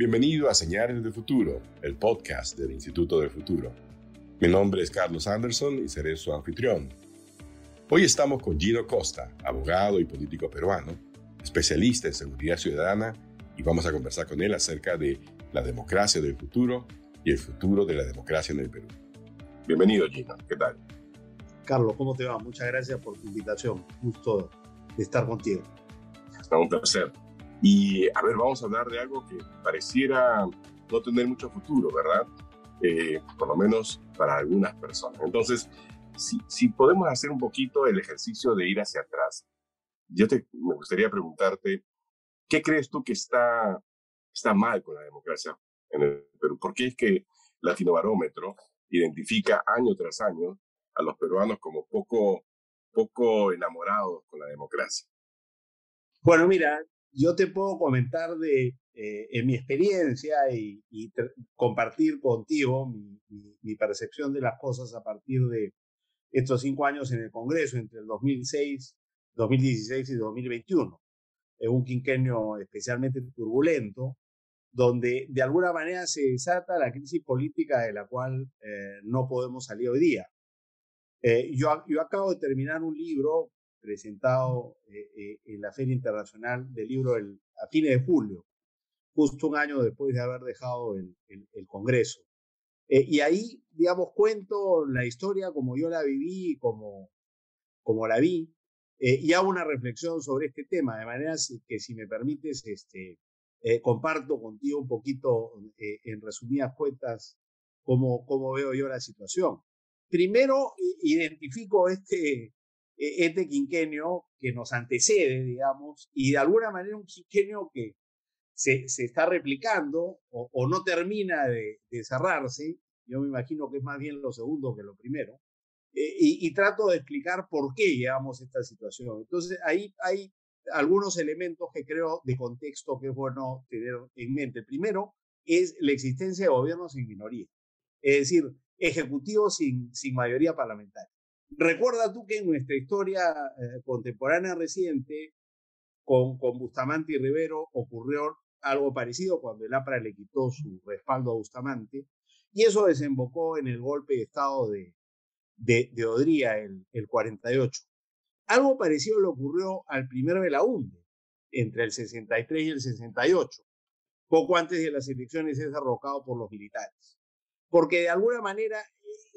Bienvenido a Señales del Futuro, el podcast del Instituto del Futuro. Mi nombre es Carlos Anderson y seré su anfitrión. Hoy estamos con Gino Costa, abogado y político peruano, especialista en seguridad ciudadana, y vamos a conversar con él acerca de la democracia del futuro y el futuro de la democracia en el Perú. Bienvenido, Gino. ¿Qué tal? Carlos, ¿cómo te va? Muchas gracias por tu invitación. Gusto de estar contigo. Está un placer. Y a ver, vamos a hablar de algo que pareciera no tener mucho futuro, ¿verdad? Eh, por lo menos para algunas personas. Entonces, si, si, podemos hacer un poquito el ejercicio de ir hacia atrás, yo te, me gustaría preguntarte, ¿qué crees tú que está, está mal con la democracia en el Perú? ¿Por qué es que Latinobarómetro identifica año tras año a los peruanos como poco, poco enamorados con la democracia? Bueno, mira, yo te puedo comentar de eh, en mi experiencia y, compartir contigo mi, mi, percepción de las cosas a partir de estos cinco años en el Congreso, entre el 2006, 2016 y 2021. Es un quinquenio especialmente turbulento, donde de alguna manera se desata la crisis política de la cual eh, no podemos salir hoy día. Eh, yo, yo acabo de terminar un libro presentado eh, eh, en la Feria Internacional del Libro el, a fines de julio, justo un año después de haber dejado el, Congreso. Eh, y ahí, digamos, cuento la historia como yo la viví, como, como la vi, y hago una reflexión sobre este tema, de manera que, si me permites, este, comparto contigo un poquito, en resumidas cuentas, cómo, cómo veo yo la situación. Primero, identifico este, este quinquenio que nos antecede, digamos, y de alguna manera un quinquenio que se, se está replicando o, no termina de, cerrarse, yo me imagino que es más bien lo segundo que lo primero, eh, y, trato de explicar por qué llegamos a esta situación. Entonces, ahí hay algunos elementos que creo de contexto que es bueno tener en mente. primero es la existencia de gobiernos sin minoría, es decir, ejecutivos sin, sin mayoría parlamentaria. Recuerda tú que en nuestra historia eh, contemporánea reciente, con, Bustamante y Rivero, ocurrió algo parecido cuando el APRA le quitó su respaldo a Bustamante, y eso desembocó en el golpe de Estado de, de, Odría, el, el 48. Algo parecido le ocurrió al primer Belaunde, entre el 63 y el 68. Poco antes de las elecciones es derrocado por los militares. Porque de alguna manera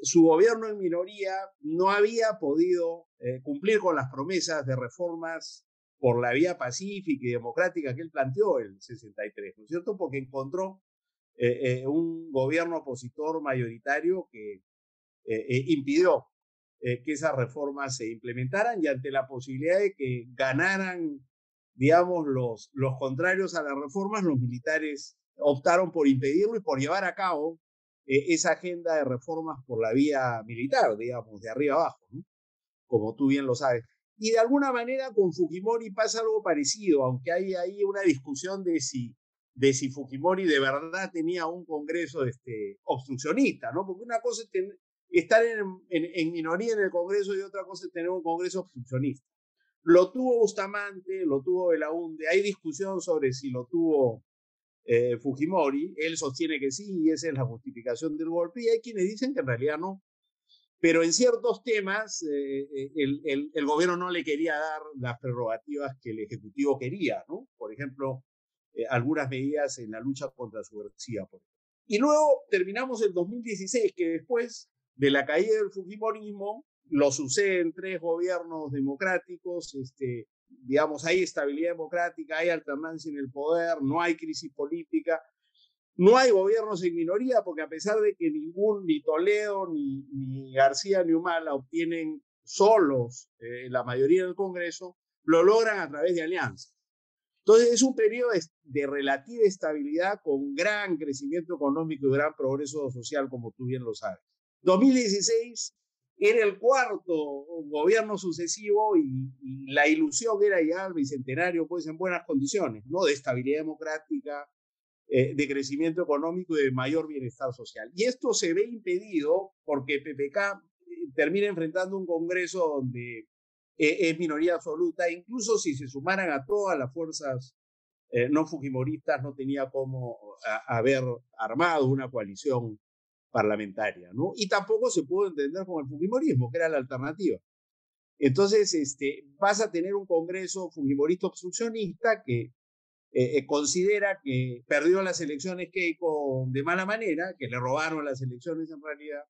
su gobierno en minoría no había podido eh, cumplir con las promesas de reformas por la vía pacífica y democrática que él planteó el 63, ¿no es cierto? Porque encontró eh, eh, un gobierno opositor mayoritario que impidió que esas reformas se implementaran y ante la posibilidad de que ganaran, digamos, los, los contrarios a las reformas, los militares optaron por impedirlo y por llevar a cabo eh, esa agenda de reformas por la vía militar, digamos, de arriba abajo, como tú bien lo sabes. Y de alguna manera con Fujimori pasa algo parecido, aunque hay ahí una discusión de si, de si Fujimori de verdad tenía un Congreso este, obstruccionista, ¿no? Porque una cosa es estar en, en, en, minoría en el Congreso y otra cosa es tener un Congreso obstruccionista. Lo tuvo Bustamante, lo tuvo Belaunde, hay discusión sobre si lo tuvo eh, Fujimori, él sostiene que sí y esa es la justificación del golpe y hay quienes dicen que en realidad no. Pero en ciertos temas eh, eh, el, gobierno no le quería dar las prerrogativas que el Ejecutivo quería, ¿no? Por ejemplo, algunas medidas en la lucha contra la subversiva. Y luego terminamos el 2016, que después de la caída del Fujimorismo, lo suceden tres gobiernos democráticos, este, digamos, hay estabilidad democrática, hay alternancia en el poder, no hay crisis política, no hay gobiernos en minoría, porque a pesar de que ningún, ni Toledo, ni, ni García, ni Humala obtienen solos eh, la mayoría del Congreso, lo logran a través de alianzas. Entonces es un periodo de, relativa estabilidad con gran crecimiento económico y gran progreso social, como tú bien lo sabes. 2016 era el cuarto gobierno sucesivo y, la ilusión era llegar al bicentenario pues en buenas condiciones, ¿no? De estabilidad democrática, eh, de crecimiento económico y de mayor bienestar social. Y esto se ve impedido porque PPK eh, termina enfrentando un Congreso donde eh, es minoría absoluta, incluso si se sumaran a todas las fuerzas no fujimoristas no tenía cómo haber armado una coalición parlamentaria, ¿no? Y tampoco se pudo entender con el fujimorismo, que era la alternativa. Entonces, este, vas a tener un Congreso fujimorista obstruccionista que eh, eh, considera que perdió las elecciones Keiko de mala manera, que le robaron las elecciones en realidad,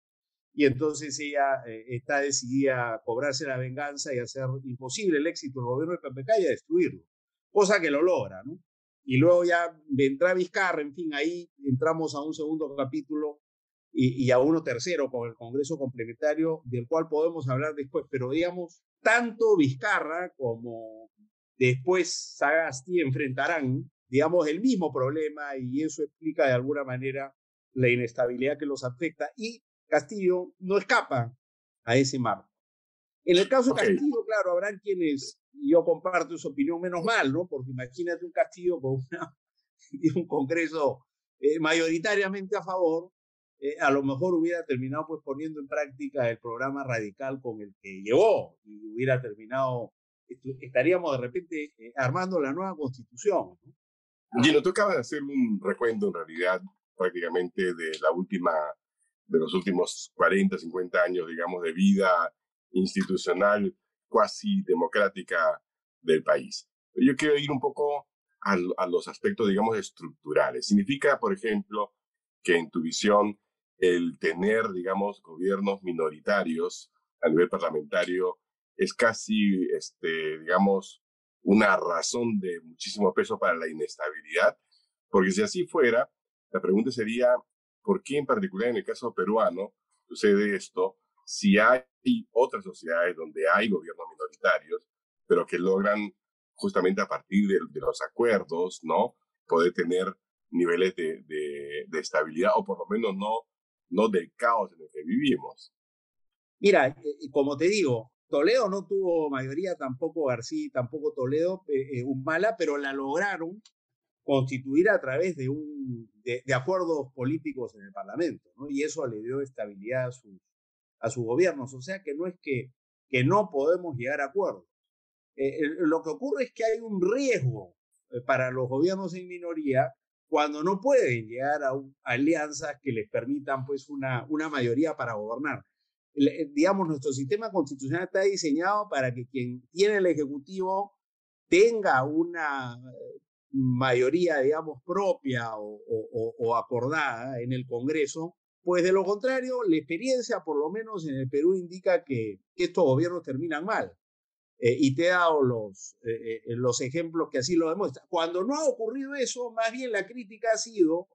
y entonces ella eh, está decidida a cobrarse la venganza y hacer imposible el éxito del gobierno de PPK y a destruirlo, cosa que lo logra, ¿no? Y luego ya vendrá Vizcarra, en fin, ahí entramos a un segundo capítulo y, y, a uno tercero con el Congreso complementario, del cual podemos hablar después, pero digamos, tanto Vizcarra como después Sagasti enfrentarán, digamos, el mismo problema y eso explica de alguna manera la inestabilidad que los afecta y Castillo no escapa a ese marco. En el caso de Castillo, claro, habrán quienes, yo comparto su opinión, menos mal, ¿no? Porque imagínate un Castillo con una, un Congreso eh, mayoritariamente a favor, eh, a lo mejor hubiera terminado pues poniendo en práctica el programa radical con el que llegó y hubiera terminado estaríamos de repente eh, armando la nueva constitución. ¿no? Gino, tú acabas de hacer un recuento en realidad prácticamente de la última, de los últimos 40, 50 años, digamos, de vida institucional cuasi democrática del país. Yo quiero ir un poco a, a los aspectos, digamos, estructurales. Significa, por ejemplo, que en tu visión el tener, digamos, gobiernos minoritarios a nivel parlamentario es casi, este, digamos, una razón de muchísimo peso para la inestabilidad, porque si así fuera, la pregunta sería, ¿por qué en particular en el caso peruano sucede esto si hay otras sociedades donde hay gobiernos minoritarios, pero que logran justamente a partir de, los acuerdos, ¿no? Poder tener niveles de, de, de, estabilidad o por lo menos no, no del caos en el que vivimos. Mira, eh, como te digo, Toledo no tuvo mayoría, tampoco García, tampoco Toledo, eh, eh, un mala, pero la lograron constituir a través de, un, de, acuerdos políticos en el Parlamento, y eso le dio estabilidad a, sus, a sus gobiernos. O sea que no es que, que no podemos llegar a acuerdos. Eh, lo que ocurre es que hay un riesgo para los gobiernos en minoría cuando no pueden llegar a, a alianzas que les permitan pues una, una mayoría para gobernar. Eh, digamos, nuestro sistema constitucional está diseñado para que quien tiene el Ejecutivo tenga una eh, mayoría, digamos, propia o, acordada en el Congreso, pues de lo contrario, la experiencia, por lo menos en el Perú, indica que, estos gobiernos terminan mal. Eh, y te he dado los, los ejemplos que así lo demuestran. Cuando no ha ocurrido eso, más bien la crítica ha sido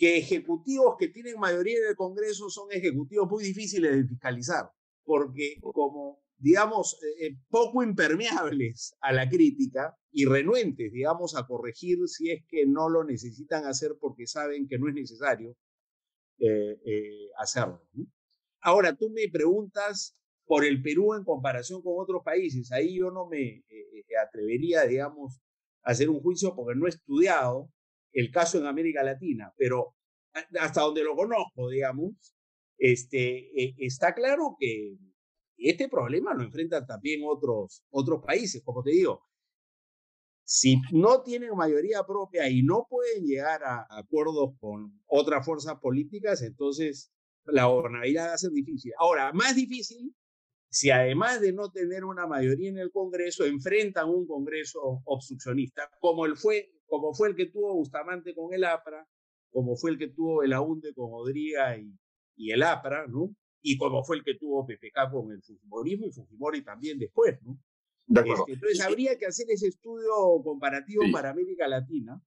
que ejecutivos que tienen mayoría en el Congreso son ejecutivos muy difíciles de fiscalizar, porque como, digamos, eh, eh, poco impermeables a la crítica y renuentes, digamos, a corregir si es que no lo necesitan hacer porque saben que no es necesario eh, hacerlo. Ahora, tú me preguntas por el Perú en comparación con otros países. Ahí yo no me atrevería, digamos, a hacer un juicio porque no he estudiado el caso en América Latina, pero hasta donde lo conozco, digamos, este, eh, está claro que este problema lo enfrentan también otros, otros países, como te digo. Si no tienen mayoría propia y no pueden llegar a acuerdos con otras fuerzas políticas, entonces la gobernabilidad va a ser difícil. Ahora, más difícil si además de no tener una mayoría en el Congreso, enfrentan un Congreso obstruccionista, como el fue como fue el que tuvo Bustamante con el APRA, como fue el que tuvo el AUNDE con Odriga y, y el APRA, ¿no? Y como fue el que tuvo PPK con el Fujimorismo y Fujimori también después, ¿no? Este, entonces habría que hacer ese estudio comparativo para América Latina.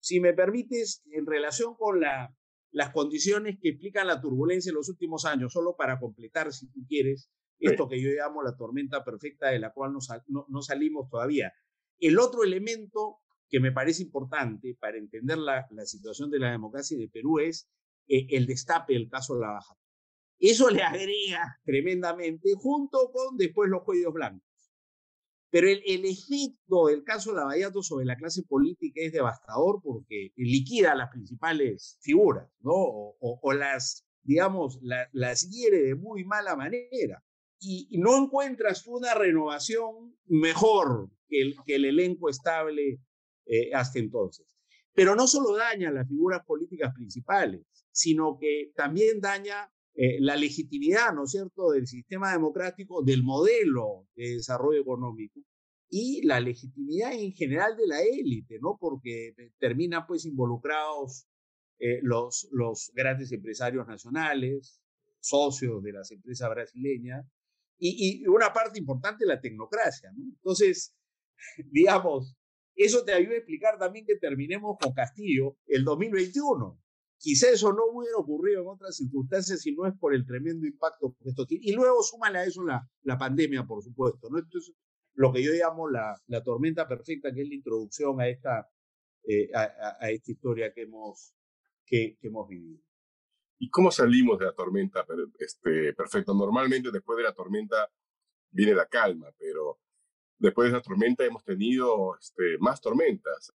Si me permites, en relación con la, las condiciones que explican la turbulencia en los últimos años, solo para completar, si tú quieres, esto que yo llamo la tormenta perfecta de la cual no, no salimos todavía. El otro elemento que me parece importante para entender la, situación de la democracia de Perú es eh, el destape del caso La Baja. Eso le agrega tremendamente, junto con después los cuellos blancos. Pero el, efecto del caso Lavallato sobre la clase política es devastador porque liquida a las principales figuras, ¿no? O, las, digamos, las hiere de muy mala manera. Y, no encuentras una renovación mejor que el, que el elenco estable eh, hasta entonces. Pero no solo daña las figuras políticas principales, sino que también daña eh, la legitimidad, ¿no es cierto?, del sistema democrático, del modelo de desarrollo económico y la legitimidad en general de la élite, ¿no? Porque terminan pues involucrados eh, los, los grandes empresarios nacionales, socios de las empresas brasileñas, y, y una parte importante la tecnocracia, ¿no? Entonces, digamos, eso te ayuda a explicar también que terminemos con Castillo el 2021. Quizá eso no hubiera ocurrido en otras circunstancias si no es por el tremendo impacto que esto tiene. Y luego súmale a eso la, la pandemia, por supuesto. ¿no? Esto es lo que yo llamo la, la tormenta perfecta, que es la introducción a esta, eh, a, a, esta historia que hemos, que, que, hemos vivido. ¿Y cómo salimos de la tormenta este, perfecta? Normalmente después de la tormenta viene la calma, pero después de esa tormenta hemos tenido este, más tormentas,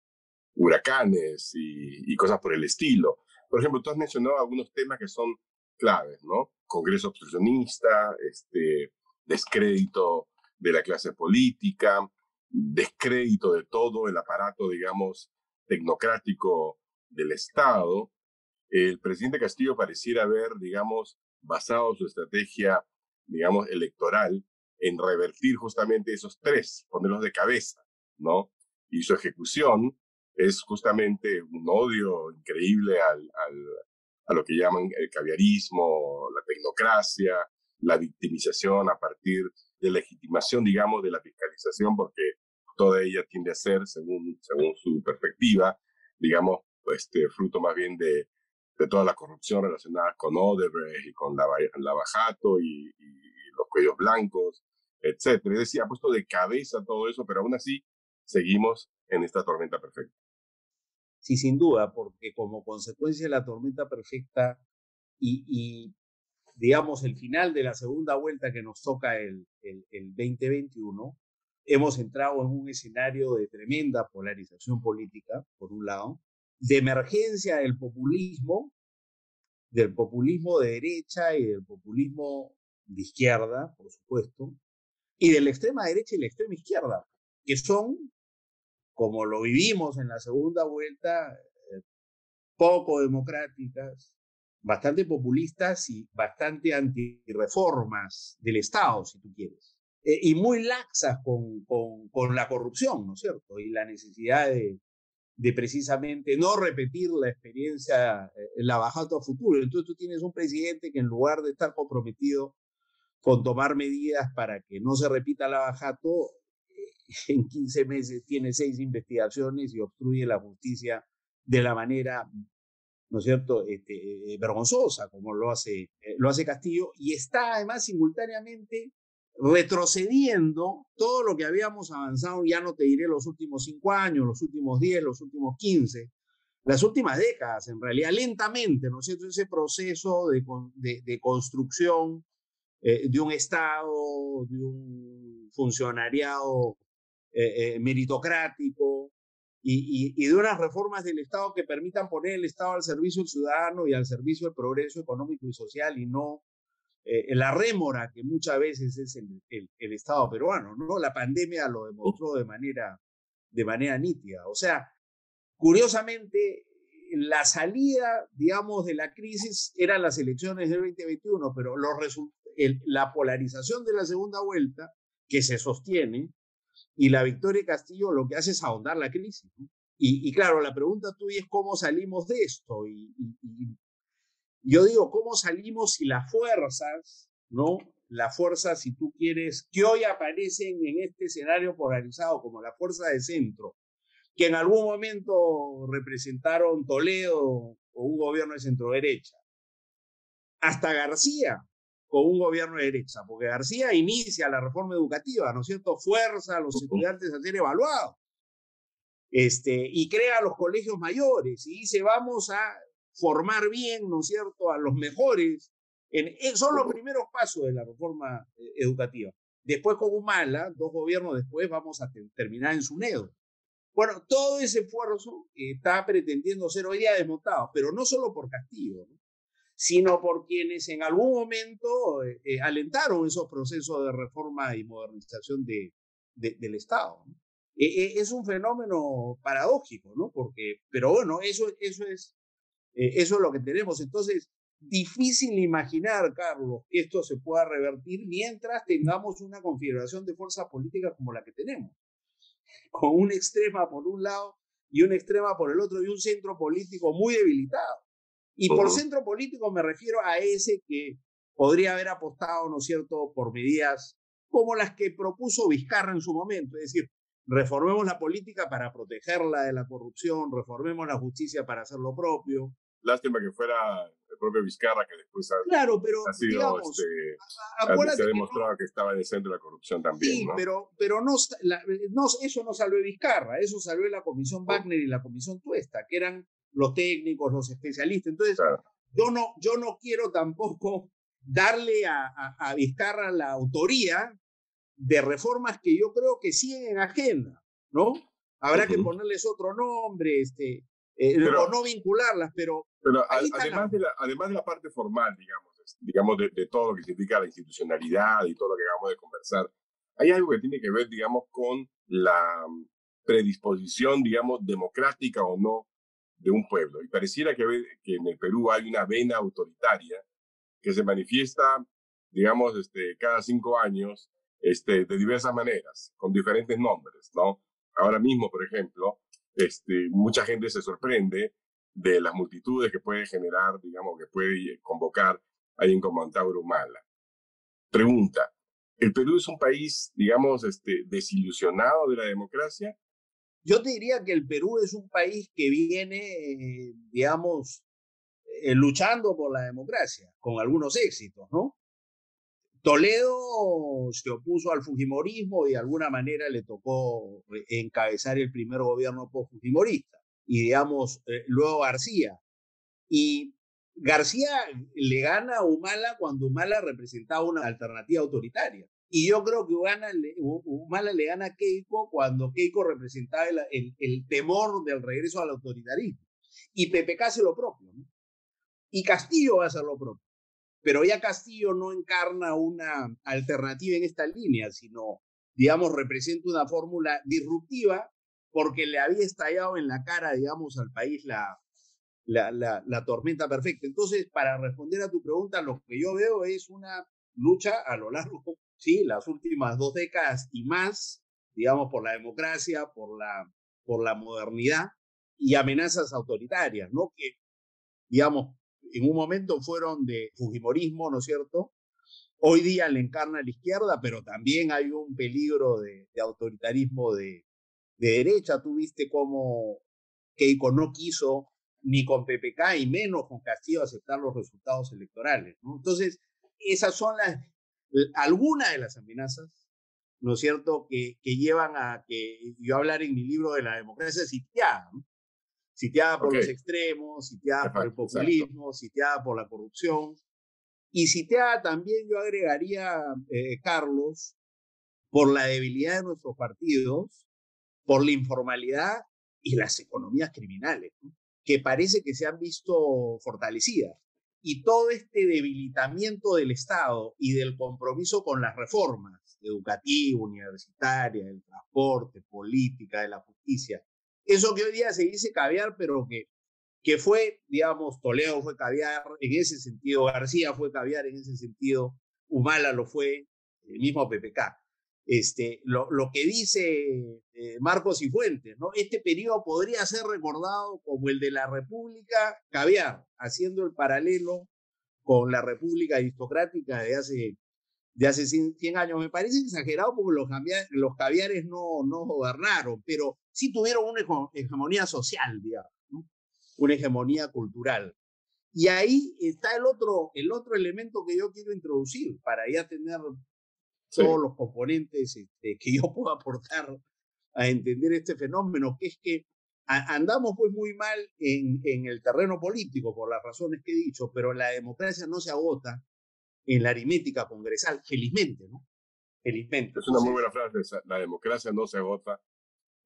huracanes y, y, cosas por el estilo. Por ejemplo, tú has mencionado algunos temas que son claves, ¿no? Congreso obstruccionista, este, descrédito de la clase política, descrédito de todo el aparato, digamos, tecnocrático del Estado. El presidente Castillo pareciera haber, digamos, basado su estrategia, digamos, electoral en revertir justamente esos tres, ponerlos de cabeza, ¿no? Y su ejecución es justamente un odio increíble al, al, a lo que llaman el caviarismo, la tecnocracia, la victimización a partir de legitimación, digamos, de la fiscalización, porque toda ella tiende a ser, según, según su perspectiva, digamos, este, fruto más bien de, de toda la corrupción relacionada con Odebrecht y con la, Lavajato y, y los cuellos blancos, etcétera. Es decir, ha puesto de cabeza todo eso, pero aún así seguimos en esta tormenta perfecta. Sí, sin duda, porque como consecuencia de la tormenta perfecta y, y digamos, el final de la segunda vuelta que nos toca el, el, el 2021, hemos entrado en un escenario de tremenda polarización política, por un lado, de emergencia del populismo, del populismo de derecha y del populismo de izquierda, por supuesto, y de la extrema derecha y la extrema izquierda, que son, como lo vivimos en la segunda vuelta, eh, poco democráticas, bastante populistas y bastante antirreformas del Estado, si tú quieres, eh, y muy laxas con, con, con, la corrupción, ¿no es cierto? Y la necesidad de, de precisamente no repetir la experiencia, eh, la bajada a futuro. Entonces tú tienes un presidente que en lugar de estar comprometido con tomar medidas para que no se repita la bajato, en 15 meses tiene seis investigaciones y obstruye la justicia de la manera, ¿no es cierto?, este, eh, vergonzosa, como lo hace, eh, lo hace Castillo, y está además simultáneamente retrocediendo todo lo que habíamos avanzado, ya no te diré los últimos cinco años, los últimos diez, los últimos quince, las últimas décadas, en realidad, lentamente, ¿no es cierto?, ese proceso de, de, construcción eh, de un Estado, de un funcionariado eh, eh, meritocrático y, y, de unas reformas del Estado que permitan poner el Estado al servicio del ciudadano y al servicio del progreso económico y social y no la rémora que muchas veces es el, el, el, Estado peruano. ¿no? La pandemia lo demostró de manera, de manera nítida. O sea, curiosamente, la salida, digamos, de la crisis eran las elecciones del 2021, pero los el, la polarización de la segunda vuelta, que se sostiene, y la victoria de Castillo lo que hace es ahondar la crisis. ¿no? Y, y, claro, la pregunta tuya es cómo salimos de esto. Y, yo digo, ¿cómo salimos si las fuerzas, ¿no? Las fuerzas, si tú quieres, que hoy aparecen en este escenario polarizado como la fuerza de centro, que en algún momento representaron Toledo o un gobierno de centro derecha, hasta García, con un gobierno de derecha, porque García inicia la reforma educativa, ¿no es cierto? Fuerza a los estudiantes a ser evaluados. Este, y crea los colegios mayores y dice vamos a formar bien, ¿no es cierto?, a los mejores. En, en, son los primeros pasos de la reforma eh, educativa. Después con Humala, dos gobiernos después, vamos a te, terminar en Sunedo. Bueno, todo ese esfuerzo está pretendiendo ser hoy día desmontado, pero no solo por Castillo, ¿no? sino por quienes en algún momento eh, eh, alentaron esos procesos de reforma y modernización de, de, del Estado. es un fenómeno paradójico, ¿no? Porque, pero bueno, eso, eso, es, eso es lo que tenemos. Entonces, difícil imaginar, Carlos, que esto se pueda revertir mientras tengamos una configuración de fuerzas políticas como la que tenemos, con una extrema por un lado y una extrema por el otro y un centro político muy debilitado. Y por centro político me refiero a ese que podría haber apostado, ¿no es cierto?, por medidas como las que propuso Vizcarra en su momento, es decir, reformemos la política para protegerla de la corrupción, reformemos la justicia para hacer lo propio, Lástima que fuera el propio Vizcarra que después ha, claro, pero, ha sido, este, se ha demostrado que, estaba en el centro de la corrupción también. Sí, pero, pero no, no, eso no salió de Vizcarra, eso salió de la Comisión Wagner y la Comisión Tuesta, que eran los técnicos, los especialistas. Entonces, yo, no, yo no quiero tampoco darle a, a, Vizcarra la autoría de reformas que yo creo que siguen en agenda, ¿no? Habrá que ponerles otro nombre, este, eh, o no vincularlas, pero... Pero además, de la, además de la parte formal, digamos, digamos de, todo lo que significa la institucionalidad y todo lo que acabamos de conversar, hay algo que tiene que ver, digamos, con la predisposición, digamos, democrática o no de un pueblo. Y pareciera que, que en el Perú hay una vena autoritaria que se manifiesta, digamos, este, cada cinco años este, de diversas maneras, con diferentes nombres, ¿no? Ahora mismo, por ejemplo, este, mucha gente se sorprende de las multitudes que puede generar, digamos, que puede convocar alguien como Antauro Humala. Pregunta, ¿el Perú es un país, digamos, este, desilusionado de la democracia? Yo te diría que el Perú es un país que viene, eh, digamos, eh, luchando por la democracia, con algunos éxitos, ¿no? Toledo se opuso al Fujimorismo y de alguna manera le tocó encabezar el primer gobierno post-Fujimorista. Y digamos, eh, luego García. Y García le gana a Humala cuando Humala representaba una alternativa autoritaria. Y yo creo que Humala le gana a Keiko cuando Keiko representaba el, el, temor del regreso al autoritarismo. Y PPK hace lo propio. Y Castillo va a hacer lo propio. Pero ya Castillo no encarna una alternativa en esta línea, sino, digamos, representa una fórmula disruptiva porque le había estallado en la cara, digamos, al país la, la, la, tormenta perfecta. Entonces, para responder a tu pregunta, lo que yo veo es una lucha a lo largo, sí, las últimas dos décadas y más, digamos, por la democracia, por la, por la modernidad y amenazas autoritarias, ¿no? Que, digamos, en un momento fueron de Fujimorismo, ¿no es cierto? Hoy día le encarna la izquierda, pero también hay un peligro de, autoritarismo de, derecha. Tú viste cómo Keiko no quiso ni con PPK y menos con Castillo aceptar los resultados electorales. Entonces, esas son algunas de las amenazas, ¿no es cierto?, que, que llevan a que yo hablar en mi libro de la democracia sitiada, ¿no? Sitiada por los extremos, sitiada por el populismo, sitiada por la corrupción. Y sitiada también, yo agregaría, eh, Carlos, por la debilidad de nuestros partidos, por la informalidad y las economías criminales, que parece que se han visto fortalecidas. Y todo este debilitamiento del Estado y del compromiso con las reformas educativa, universitaria, del transporte, política, de la justicia, eso que hoy día se dice caviar, pero que, que fue, digamos, Toledo fue caviar en ese sentido, García fue caviar en ese sentido, Humala lo fue, el mismo PPK. Este, lo, lo que dice eh, Marcos y Fuentes, ¿no? Este periodo podría ser recordado como el de la República Caviar, haciendo el paralelo con la República aristocrática de hace de hace 100 años. Me parece exagerado porque los, los caviares no, no gobernaron, pero sí tuvieron una hegemonía social, digamos, una hegemonía cultural. Y ahí está el otro, el otro elemento que yo quiero introducir para ya tener todos los componentes este, que yo puedo aportar a entender este fenómeno, que es que andamos pues muy mal en, en el terreno político por las razones que he dicho, pero la democracia no se agota en la aritmética congresal, felizmente, ¿no? Felizmente. Es una muy buena frase, la democracia no se agota.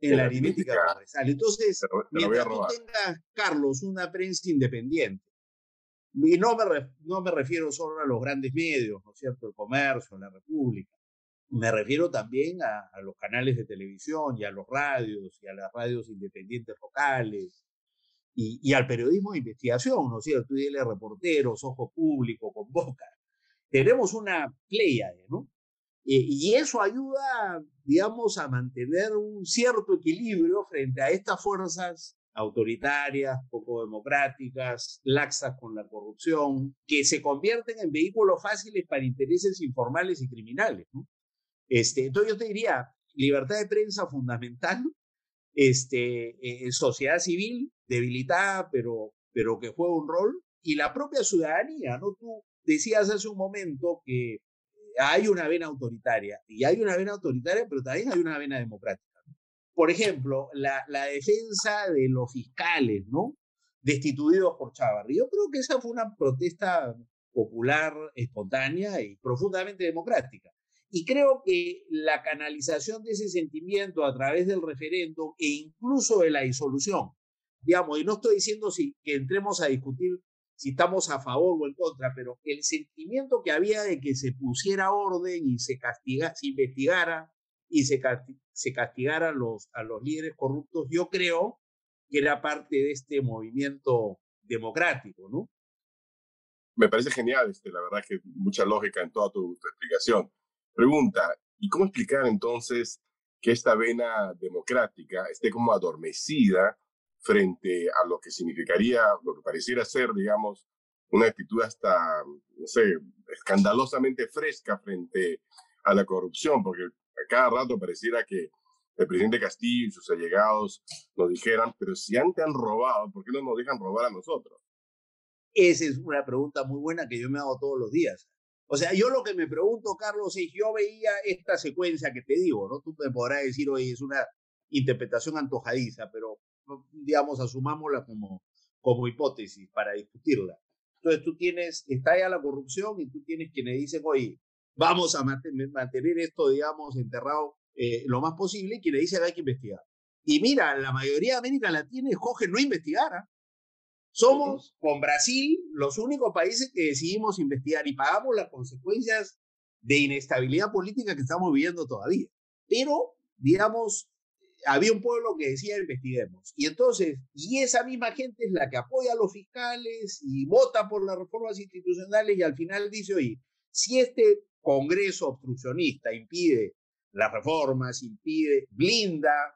En, la aritmética, congresal. Entonces, mientras tú tengas, Carlos, una prensa independiente, y no me, no me refiero solo a los grandes medios, ¿no es cierto? El comercio, la república, Me refiero también a, los canales de televisión y a los radios y a las radios independientes locales y, al periodismo de investigación, ¿no es cierto? Y reporteros, ojo público, con boca. Tenemos una playa, ¿no? Eh, y eso ayuda, digamos, a mantener un cierto equilibrio frente a estas fuerzas autoritarias, poco democráticas, laxas con la corrupción, que se convierten en vehículos fáciles para intereses informales y criminales. Este, entonces yo te diría, libertad de prensa fundamental, este, eh, sociedad civil debilitada, pero, pero que juega un rol, y la propia ciudadanía, ¿no? Tú decías hace un momento que hay una vena autoritaria, y hay una vena autoritaria, pero también hay una vena democrática. Por ejemplo, la, defensa de los fiscales, ¿no? Destituidos por Chávarri. Yo creo que esa fue una protesta popular, espontánea y profundamente democrática. Y creo que la canalización de ese sentimiento a través del referéndum e incluso de la disolución, digamos, y no estoy diciendo si, que entremos a discutir si estamos a favor o en contra, pero el sentimiento que había de que se pusiera orden y se, castiga, se investigara y se, se castigara a los, a los líderes corruptos, yo creo que era parte de este movimiento democrático, ¿no? Me parece genial, este, la verdad que mucha lógica en toda tu, tu explicación. Pregunta, ¿y cómo explicar entonces que esta vena democrática esté como adormecida frente a lo que significaría, lo que pareciera ser, digamos, una actitud hasta, no sé, escandalosamente fresca frente a la corrupción, porque a cada rato pareciera que el presidente Castillo y sus allegados nos dijeran, pero si antes han robado, ¿por qué no nos dejan robar a nosotros? Esa es una pregunta muy buena que yo me hago todos los días. O sea, yo lo que me pregunto, Carlos, es, yo veía esta secuencia que te digo, ¿no? Tú me podrás decir, oye, es una interpretación antojadiza, pero digamos, asumámosla como, como hipótesis para discutirla. Entonces tú tienes, está ya la corrupción y tú tienes quienes dicen, oye, vamos a mantener esto, digamos, enterrado eh, lo más posible y quienes dicen hay que investigar. Y mira, la mayoría de América Latina escoge no investigar. ¿ah? Somos, con Brasil, los únicos países que decidimos investigar y pagamos las consecuencias de inestabilidad política que estamos viviendo todavía. Pero, digamos, había un pueblo que decía investiguemos. Y entonces, y esa misma gente es la que apoya a los fiscales y vota por las reformas institucionales y al final dice, oye, si este Congreso obstruccionista impide las reformas, impide, blinda,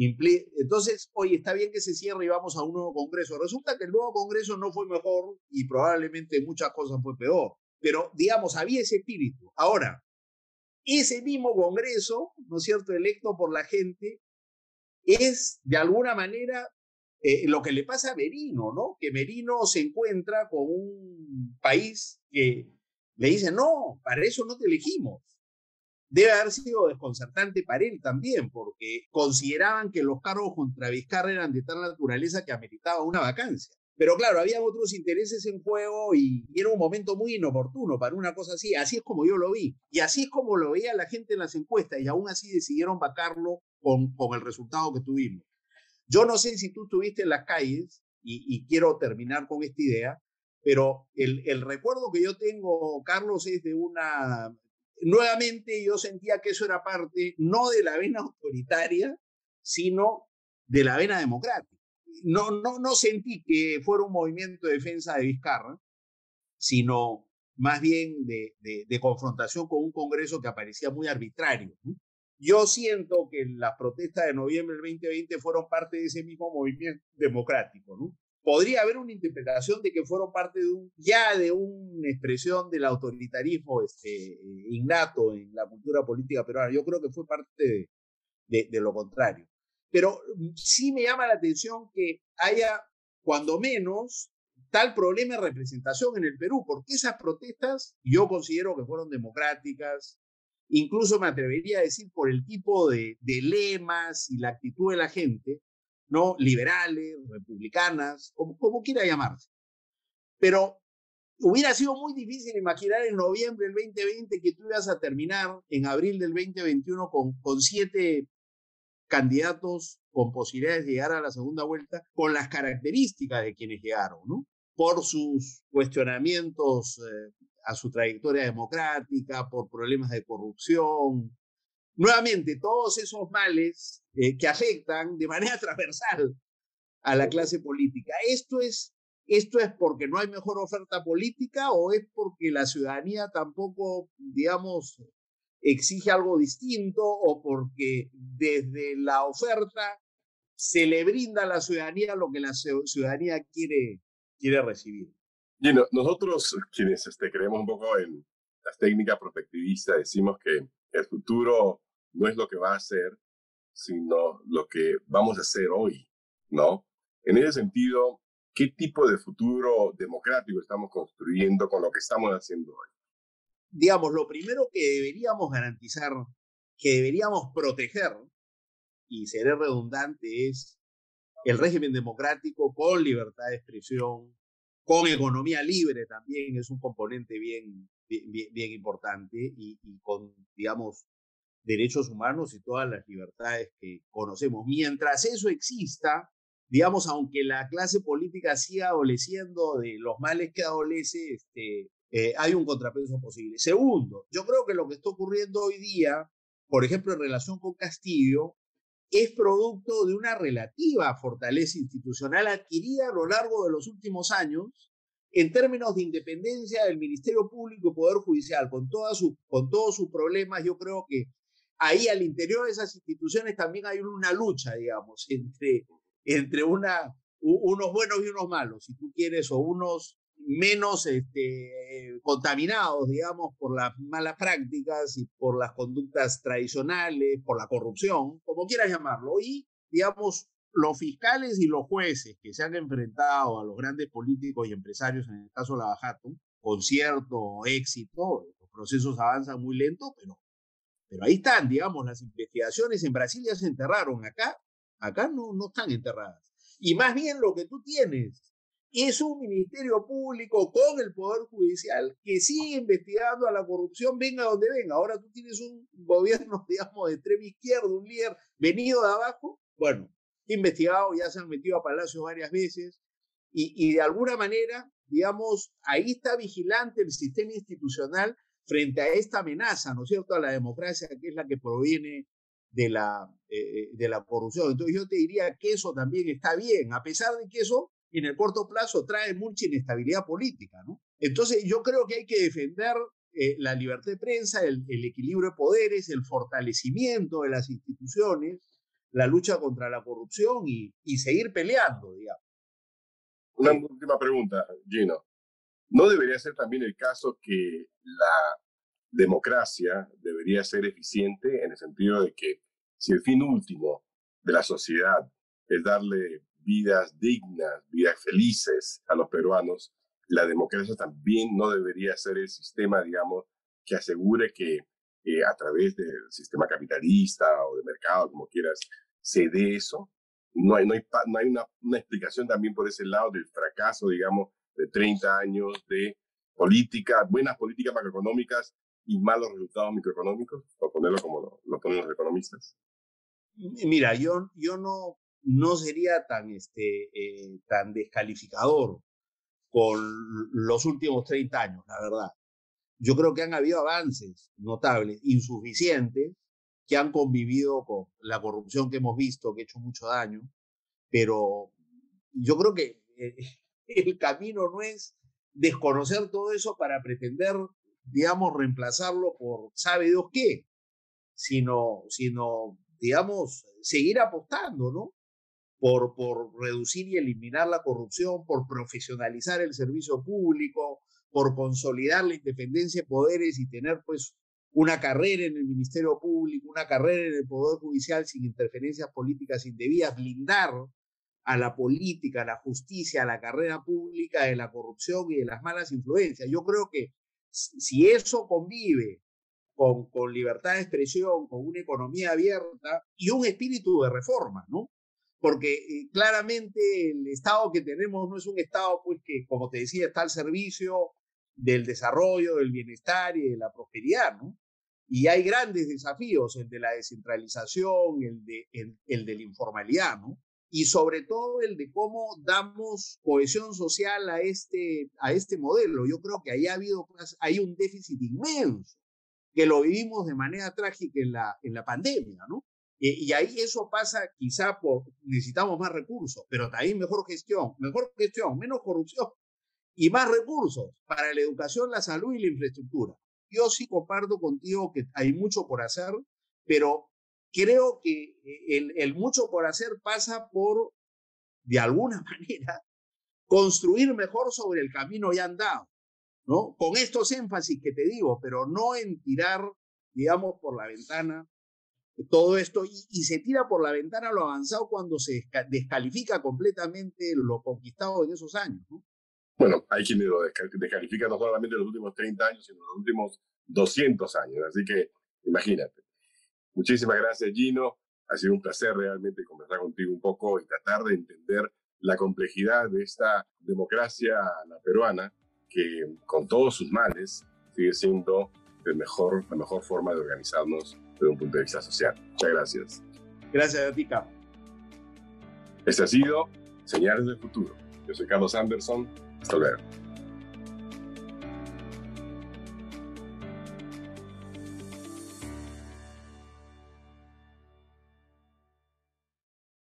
entonces, oye, está bien que se cierre y vamos a un nuevo Congreso. Resulta que el nuevo Congreso no fue mejor y probablemente muchas cosas fue peor. Pero, digamos, había ese espíritu. Ahora, ese mismo Congreso, ¿no es cierto?, electo por la gente, es de alguna manera eh, lo que le pasa a Merino, ¿no? Que Merino se encuentra con un país que le dice, no, para eso no te elegimos. Debe haber sido desconcertante para él también, porque consideraban que los cargos contra Vizcarra eran de tal naturaleza que ameritaba una vacancia. Pero claro, había otros intereses en juego y, era un momento muy inoportuno para una cosa así. Así es como yo lo vi. Y así es como lo veía la gente en las encuestas y aún así decidieron vacarlo con, con el resultado que tuvimos. Yo no sé si tú estuviste en las calles y, quiero terminar con esta idea, pero el, el recuerdo que yo tengo, Carlos, es de una... Nuevamente yo sentía que eso era parte no de la vena autoritaria, sino de la vena democrática no, no, no sentí que fuera un movimiento de defensa de Vizcarra, sino más bien de, confrontación con un Congreso que aparecía muy arbitrario. Yo siento que las protestas de noviembre del 2020 fueron parte de ese mismo movimiento democrático. Podría haber una interpretación de que fueron parte de ya de una expresión del autoritarismo este, innato en la cultura política peruana. Yo creo que fue parte de lo contrario. Pero mm, sí me llama la atención que haya, cuando menos, tal problema de representación en el Perú, porque esas protestas yo considero que fueron democráticas, incluso me atrevería a decir por el tipo de, lemas y la actitud de la gente, ¿no? Liberales, republicanas, como, como quiera llamarse. Pero hubiera sido muy difícil imaginar en noviembre del 2020 que tú ibas a terminar en abril del 2021 con, con siete candidatos con posibilidades de llegar a la segunda vuelta con las características de quienes llegaron, ¿no? Por sus cuestionamientos eh, a su trayectoria democrática, por problemas de corrupción. Nuevamente, todos esos males eh, que afectan de manera transversal a la clase política. Esto es, esto es porque no hay mejor oferta política o es porque la ciudadanía tampoco, digamos, exige algo distinto o porque desde la oferta se le brinda a la ciudadanía lo que la ciudadanía quiere, quiere recibir. Y nosotros, quienes este, creemos un poco en las técnicas prospectivistas, decimos que el futuro no es lo que va a ser, sino lo que vamos a hacer hoy, ¿no? En ese sentido, ¿qué tipo de futuro democrático estamos construyendo con lo que estamos haciendo hoy? Digamos, lo primero que deberíamos garantizar, que deberíamos proteger, y seré redundante, es el régimen democrático con libertad de expresión, con economía libre también, es un componente bien, bien, importante, y, y con, digamos, derechos humanos y todas las libertades que conocemos. Mientras eso exista, digamos, aunque la clase política siga adoleciendo de los males que adolece, este, eh, hay un contrapeso posible. Segundo, yo creo que lo que está ocurriendo hoy día, por ejemplo, en relación con Castillo, es producto de una relativa fortaleza institucional adquirida a lo largo de los últimos años en términos de independencia del Ministerio Público y Poder Judicial, con, con todos sus problemas, yo creo que ahí al interior de esas instituciones también hay una lucha, digamos, entre, entre una, unos buenos y unos malos, si tú quieres, o unos menos este, contaminados, digamos, por las malas prácticas y por las conductas tradicionales, por la corrupción, como quieras llamarlo. Y, digamos, los fiscales y los jueces que se han enfrentado a los grandes políticos y empresarios, en el caso de Lavajato, con cierto éxito, los procesos avanzan muy lento, pero, pero ahí están, digamos, las investigaciones en Brasil ya se enterraron, acá, acá no, no están enterradas. Y más bien lo que tú tienes es un ministerio público con el Poder Judicial que sigue investigando a la corrupción, venga donde venga. Ahora tú tienes un gobierno, digamos, de extrema izquierda, un líder venido de abajo. Bueno, investigado, ya se han metido a Palacio varias veces y, y de alguna manera, digamos, ahí está vigilante el sistema institucional frente a esta amenaza, ¿no es cierto?, a la democracia, que es la que proviene de la, eh, de la corrupción. Entonces yo te diría que eso también está bien, a pesar de que eso en el corto plazo trae mucha inestabilidad política, ¿no? Entonces yo creo que hay que defender eh, la libertad de prensa, el, equilibrio de poderes, el fortalecimiento de las instituciones, la lucha contra la corrupción y, y seguir peleando, digamos. Una última pregunta, Gino. ¿No debería ser también el caso que la democracia debería ser eficiente en el sentido de que si el fin último de la sociedad es darle vidas dignas, vidas felices a los peruanos, la democracia también no debería ser el sistema, digamos, que asegure que eh, a través del sistema capitalista o de mercado, como quieras, se dé eso. No hay, no hay, no hay una, una, explicación también por ese lado del fracaso, digamos, de 30 años de política, buenas políticas macroeconómicas y malos resultados microeconómicos, por ponerlo como lo, lo ponen los economistas. Mira, yo, yo no, no sería tan, este, eh, tan descalificador con los últimos 30 años, la verdad. Yo creo que han habido avances notables, insuficientes, que han convivido con la corrupción que hemos visto, que ha hecho mucho daño, pero yo creo que eh, el camino no es desconocer todo eso para pretender, digamos, reemplazarlo por sabe Dios qué, sino, sino digamos, seguir apostando, ¿no? Por, por reducir y eliminar la corrupción, por profesionalizar el servicio público, por consolidar la independencia de poderes y tener pues una carrera en el Ministerio Público, una carrera en el Poder Judicial sin interferencias políticas indebidas, blindar a la política, a la justicia, a la carrera pública de la corrupción y de las malas influencias. Yo creo que si eso convive con, con libertad de expresión, con una economía abierta y un espíritu de reforma, ¿no? Porque eh, claramente el Estado que tenemos no es un Estado pues que, como te decía, está al servicio del desarrollo, del bienestar y de la prosperidad, ¿no? Y hay grandes desafíos, el de la descentralización, el de, el, de la informalidad, ¿no? y sobre todo el de cómo damos cohesión social a este, a este modelo. Yo creo que ahí ha habido, hay un déficit inmenso, que lo vivimos de manera trágica en la, en la pandemia, ¿no? Y, ahí eso pasa quizá por necesitamos más recursos, pero también mejor gestión, mejor gestión, menos corrupción y más recursos para la educación, la salud y la infraestructura. Yo sí comparto contigo que hay mucho por hacer, pero creo que el, el mucho por hacer pasa por, de alguna manera, construir mejor sobre el camino ya andado, ¿no? Con estos énfasis que te digo, pero no en tirar, digamos, por la ventana todo esto y, se tira por la ventana lo avanzado cuando se descalifica completamente lo conquistado en esos años. ¿no? Bueno, hay quienes lo descalifican no solamente en los últimos 30 años, sino los últimos 200 años. Así que imagínate. Muchísimas gracias, Gino. Ha sido un placer realmente conversar contigo un poco y tratar de entender la complejidad de esta democracia peruana, que con todos sus males sigue siendo el mejor, la mejor forma de organizarnos desde un punto de vista social. Muchas gracias. Gracias a ti. Este ha sido Señales del Futuro. Yo soy Carlos Anderson. Hasta luego.